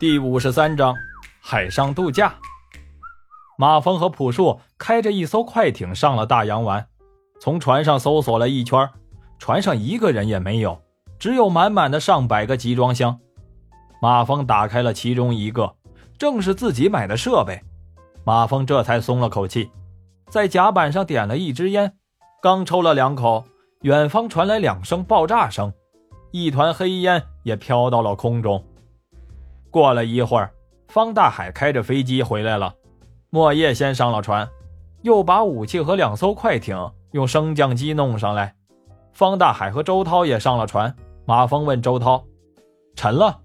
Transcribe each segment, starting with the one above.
第五十三章海上度假。马峰和朴树开着一艘快艇上了大洋湾，从船上搜索了一圈，船上一个人也没有，只有满满的上百个集装箱。马峰打开了其中一个，正是自己买的设备。马峰这才松了口气，在甲板上点了一支烟，刚抽了两口，远方传来两声爆炸声。一团黑烟也飘到了空中。过了一会儿，方大海开着飞机回来了。莫叶先上了船，又把武器和两艘快艇用升降机弄上来。方大海和周涛也上了船。马峰问周涛：“沉了？”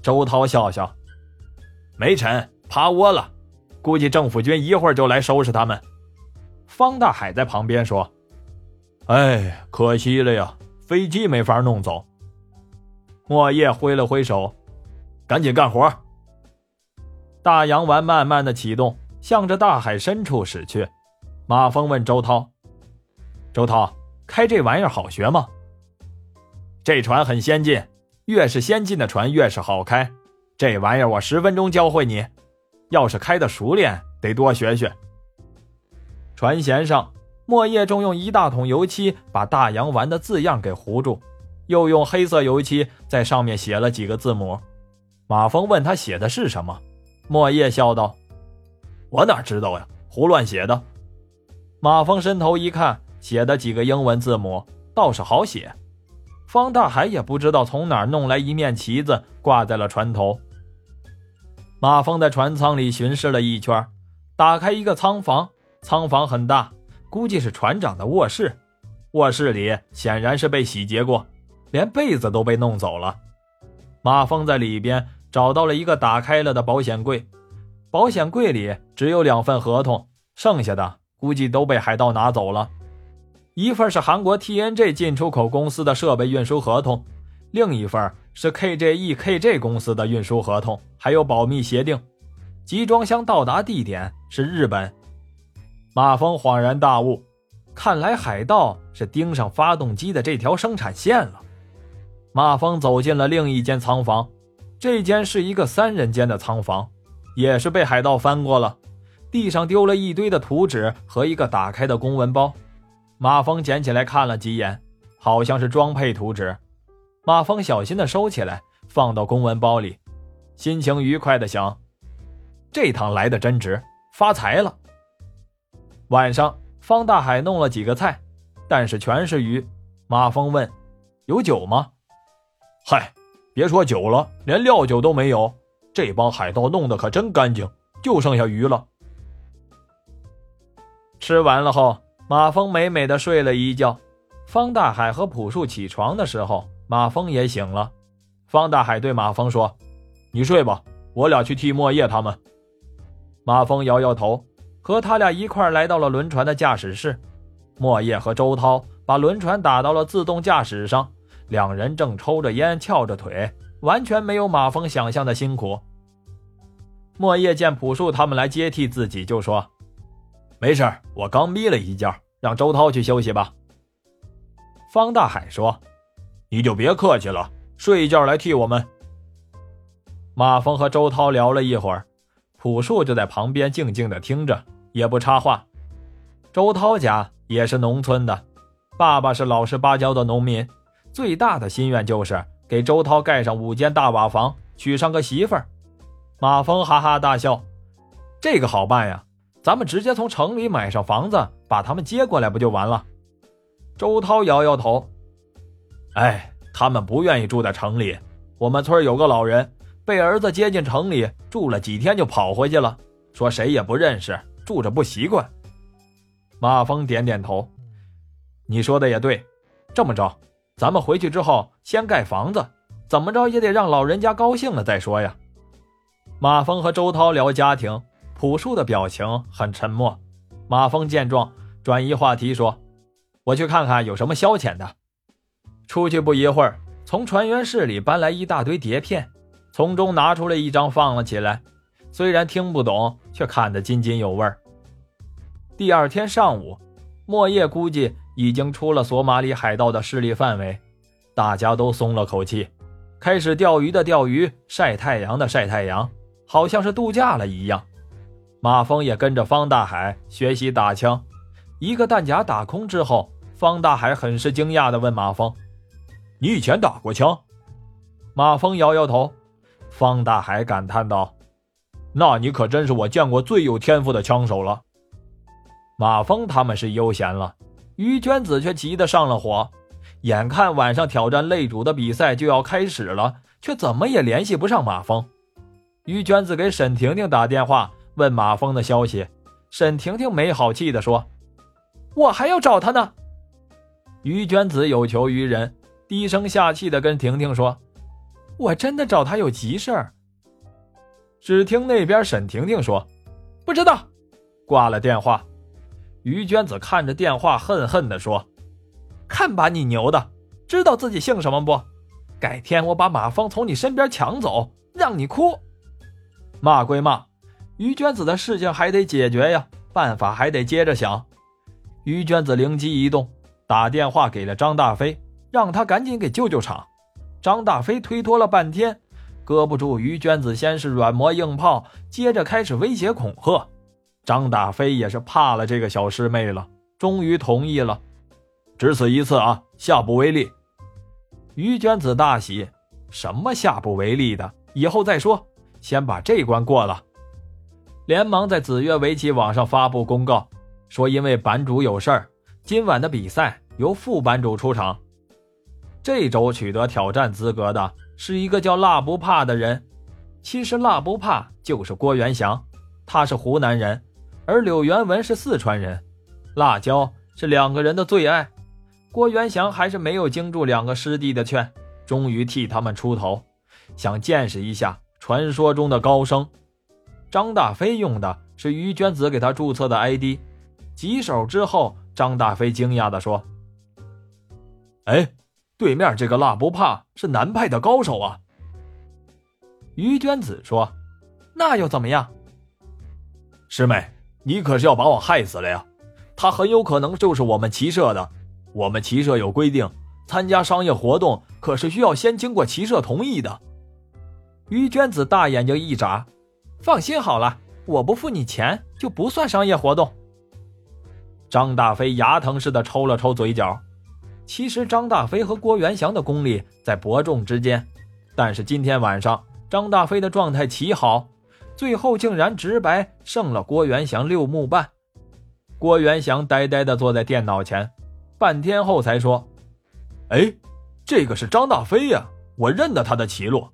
周涛笑笑：“没沉，趴窝了。估计政府军一会儿就来收拾他们。”方大海在旁边说：“哎，可惜了呀。”飞机没法弄走。莫叶挥了挥手，赶紧干活。大洋丸慢慢的启动，向着大海深处驶去。马峰问周涛：“周涛，开这玩意儿好学吗？”这船很先进，越是先进的船越是好开。这玩意儿我十分钟教会你，要是开的熟练，得多学学。船舷上。莫叶正用一大桶油漆把大洋丸的字样给糊住，又用黑色油漆在上面写了几个字母。马峰问他写的是什么，莫叶笑道：“我哪知道呀，胡乱写的。”马峰伸头一看，写的几个英文字母倒是好写。方大海也不知道从哪弄来一面旗子，挂在了船头。马峰在船舱里巡视了一圈，打开一个舱房，舱房很大。估计是船长的卧室，卧室里显然是被洗劫过，连被子都被弄走了。马峰在里边找到了一个打开了的保险柜，保险柜里只有两份合同，剩下的估计都被海盗拿走了。一份是韩国 TNG 进出口公司的设备运输合同，另一份是 KJEKJ 公司的运输合同，还有保密协定。集装箱到达地点是日本。马峰恍然大悟，看来海盗是盯上发动机的这条生产线了。马峰走进了另一间仓房，这间是一个三人间的仓房，也是被海盗翻过了。地上丢了一堆的图纸和一个打开的公文包。马峰捡起来看了几眼，好像是装配图纸。马峰小心地收起来，放到公文包里，心情愉快地想：这趟来的真值，发财了。晚上，方大海弄了几个菜，但是全是鱼。马峰问：“有酒吗？”“嗨，别说酒了，连料酒都没有。这帮海盗弄得可真干净，就剩下鱼了。”吃完了后，马峰美美的睡了一觉。方大海和朴树起床的时候，马峰也醒了。方大海对马峰说：“你睡吧，我俩去替莫叶他们。”马峰摇摇头。和他俩一块来到了轮船的驾驶室，莫叶和周涛把轮船打到了自动驾驶上，两人正抽着烟，翘着腿，完全没有马峰想象的辛苦。莫叶见朴树他们来接替自己，就说：“没事我刚眯了一觉，让周涛去休息吧。”方大海说：“你就别客气了，睡一觉来替我们。”马峰和周涛聊了一会儿。朴树就在旁边静静的听着，也不插话。周涛家也是农村的，爸爸是老实巴交的农民，最大的心愿就是给周涛盖上五间大瓦房，娶上个媳妇儿。马峰哈哈大笑：“这个好办呀，咱们直接从城里买上房子，把他们接过来不就完了？”周涛摇摇头：“哎，他们不愿意住在城里。我们村有个老人。”被儿子接进城里住了几天就跑回去了，说谁也不认识，住着不习惯。马峰点点头，你说的也对。这么着，咱们回去之后先盖房子，怎么着也得让老人家高兴了再说呀。马峰和周涛聊家庭，朴树的表情很沉默。马峰见状，转移话题说：“我去看看有什么消遣的。”出去不一会儿，从船员室里搬来一大堆碟片。从中拿出了一张放了起来，虽然听不懂，却看得津津有味。第二天上午，莫叶估计已经出了索马里海盗的势力范围，大家都松了口气。开始钓鱼的钓鱼，晒太阳的晒太阳，好像是度假了一样。马峰也跟着方大海学习打枪。一个弹夹打空之后，方大海很是惊讶地问马峰：“你以前打过枪？”马峰摇摇头。方大海感叹道：“那你可真是我见过最有天赋的枪手了。”马峰他们是悠闲了，于娟子却急得上了火。眼看晚上挑战擂主的比赛就要开始了，却怎么也联系不上马峰。于娟子给沈婷婷打电话问马峰的消息，沈婷婷没好气地说：“我还要找他呢。”于娟子有求于人，低声下气地跟婷婷说：“我真的找他有急事儿。”只听那边沈婷婷说：“不知道。”挂了电话。于娟子看着电话，恨恨地说。看把你牛的，知道自己姓什么不？改天我把马芳从你身边抢走，让你哭。骂归骂，于娟子的事情还得解决呀，办法还得接着想。于娟子灵机一动，打电话给了张大飞，让他赶紧给救救场。张大飞推脱了半天，搁不住于娟子，先是软磨硬泡，接着开始威胁恐吓。张大飞也是怕了这个小师妹了，终于同意了。只此一次啊，下不为例。于娟子大喜，什么下不为例的，以后再说，先把这关过了。连忙在紫月围棋网上发布公告，说因为版主有事儿，今晚的比赛由副版主出场。这周取得挑战资格的是一个叫辣不怕的人。其实辣不怕就是郭元祥，他是湖南人，而柳元文是四川人，辣椒是两个人的最爱。郭元祥还是没有经住两个师弟的劝，终于替他们出头，想见识一下传说中的高升。张大飞用的是于娟子给他注册的 ID。几手之后，张大飞惊讶地说：“哎，对面这个辣不怕是南派的高手啊。”于娟子说：“那又怎么样？师妹，你可是要把我害死了呀！他很有可能就是我们骑社的。”我们骑社有规定，参加商业活动可是需要先经过骑社同意的。于娟子大眼睛一眨，放心好了，我不付你钱就不算商业活动。张大飞牙疼似的抽了抽嘴角。其实张大飞和郭元祥的功力在伯仲之间，但是今天晚上张大飞的状态奇好，最后竟然直白胜了郭元祥六目半。郭元祥呆呆的坐在电脑前。半天后才说：“哎，这个是张大飞呀，我认得他的棋路，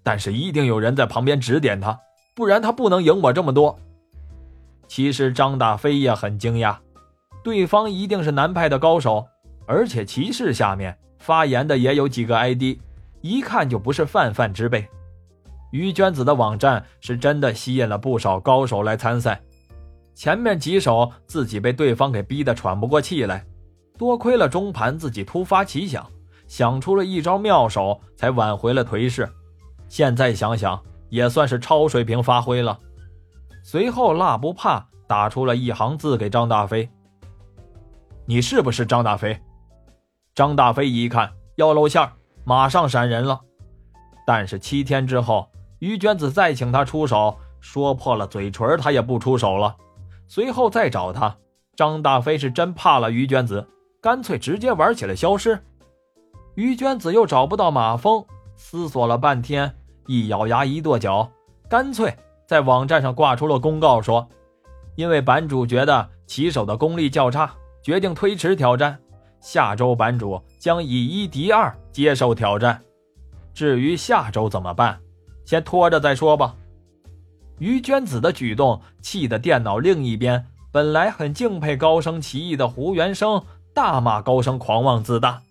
但是一定有人在旁边指点他，不然他不能赢我这么多。”其实张大飞也很惊讶，对方一定是南派的高手，而且骑士下面发言的也有几个 ID，一看就不是泛泛之辈。于娟子的网站是真的吸引了不少高手来参赛，前面几手自己被对方给逼得喘不过气来。多亏了中盘自己突发奇想，想出了一招妙手，才挽回了颓势。现在想想，也算是超水平发挥了。随后，辣不怕打出了一行字给张大飞：“你是不是张大飞？”张大飞一看要露馅，马上闪人了。但是七天之后，于娟子再请他出手，说破了嘴唇，他也不出手了。随后再找他，张大飞是真怕了于娟子。干脆直接玩起了消失。于娟子又找不到马蜂，思索了半天，一咬牙一跺脚，干脆在网站上挂出了公告，说：“因为版主觉得棋手的功力较差，决定推迟挑战。下周版主将以一敌二接受挑战。至于下周怎么办，先拖着再说吧。”于娟子的举动气得电脑另一边本来很敬佩高升棋艺的胡元生。大骂高升狂妄自大。